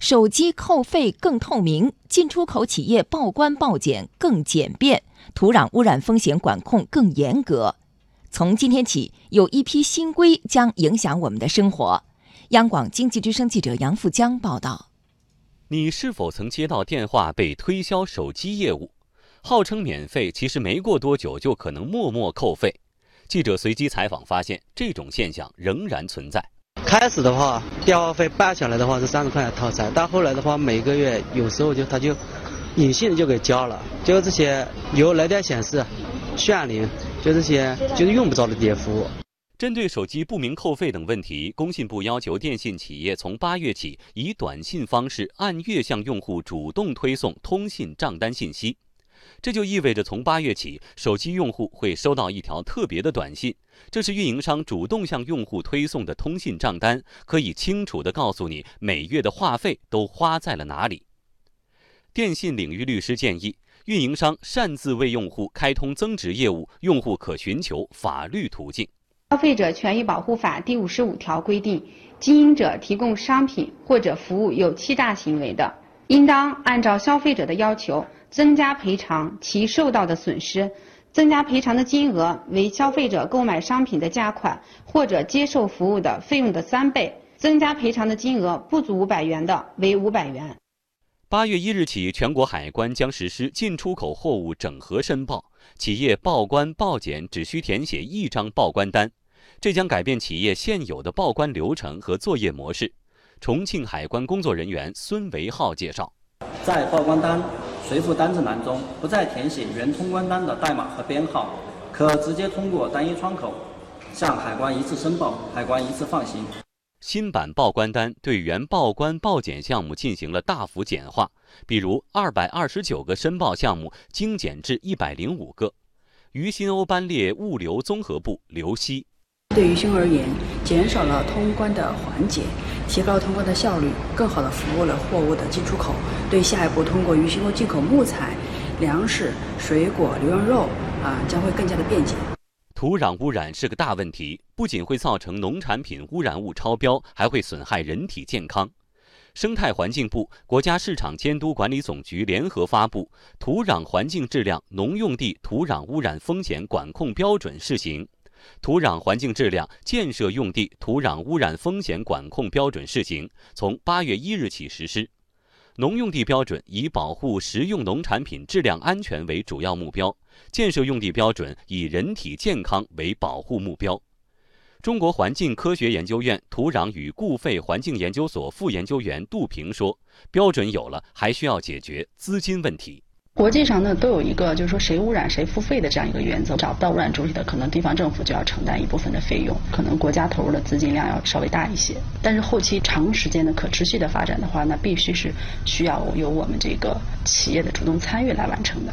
手机扣费更透明，进出口企业报关报检更简便，土壤污染风险管控更严格。从今天起，有一批新规将影响我们的生活。央广经济之声记者杨富江报道。你是否曾接到电话被推销手机业务？号称免费，其实没过多久就可能默默扣费。记者随机采访发现，这种现象仍然存在。开始的话，电话费办下来的话是三十块钱套餐，但后来的话，每个月有时候就他就隐性的就给交了，就这些有来电显示、炫铃，就这些就是用不着的这些服务。针对手机不明扣费等问题，工信部要求电信企业从八月起以短信方式按月向用户主动推送通信账单信息。这就意味着，从八月起，手机用户会收到一条特别的短信，这是运营商主动向用户推送的通信账单，可以清楚地告诉你每月的话费都花在了哪里。电信领域律师建议，运营商擅自为用户开通增值业务，用户可寻求法律途径。消费者权益保护法第五十五条规定，经营者提供商品或者服务有欺诈行为的，应当按照消费者的要求。增加赔偿其受到的损失，增加赔偿的金额为消费者购买商品的价款或者接受服务的费用的三倍。增加赔偿的金额不足五百元的，为五百元。八月一日起，全国海关将实施进出口货物整合申报，企业报关报检只需填写一张报关单，这将改变企业现有的报关流程和作业模式。重庆海关工作人员孙维浩介绍，在报关单。随附单子栏中不再填写原通关单的代码和编号，可直接通过单一窗口向海关一次申报，海关一次放行。新版报关单对原报关报检项目进行了大幅简化，比如二百二十九个申报项目精简至一百零五个。于新欧班列物流综合部刘希，对于新而言，减少了通关的环节。提高通关的效率，更好地服务了货物的进出口，对下一步通过渝新欧进口木材、粮食、水果、牛羊肉啊，将会更加的便捷。土壤污染是个大问题，不仅会造成农产品污染物超标，还会损害人体健康。生态环境部、国家市场监督管理总局联合发布《土壤环境质量农用地土壤污染风险管控标准（试行）》。土壤环境质量建设用地土壤污染风险管控标准试行从八月一日起实施。农用地标准以保护食用农产品质量安全为主要目标，建设用地标准以人体健康为保护目标。中国环境科学研究院土壤与固废环境研究所副研究员杜平说：“标准有了，还需要解决资金问题。”国际上呢，都有一个就是说谁污染谁付费的这样一个原则，找不到污染主体的，可能地方政府就要承担一部分的费用，可能国家投入的资金量要稍微大一些。但是后期长时间的可持续的发展的话，那必须是需要由我们这个企业的主动参与来完成的。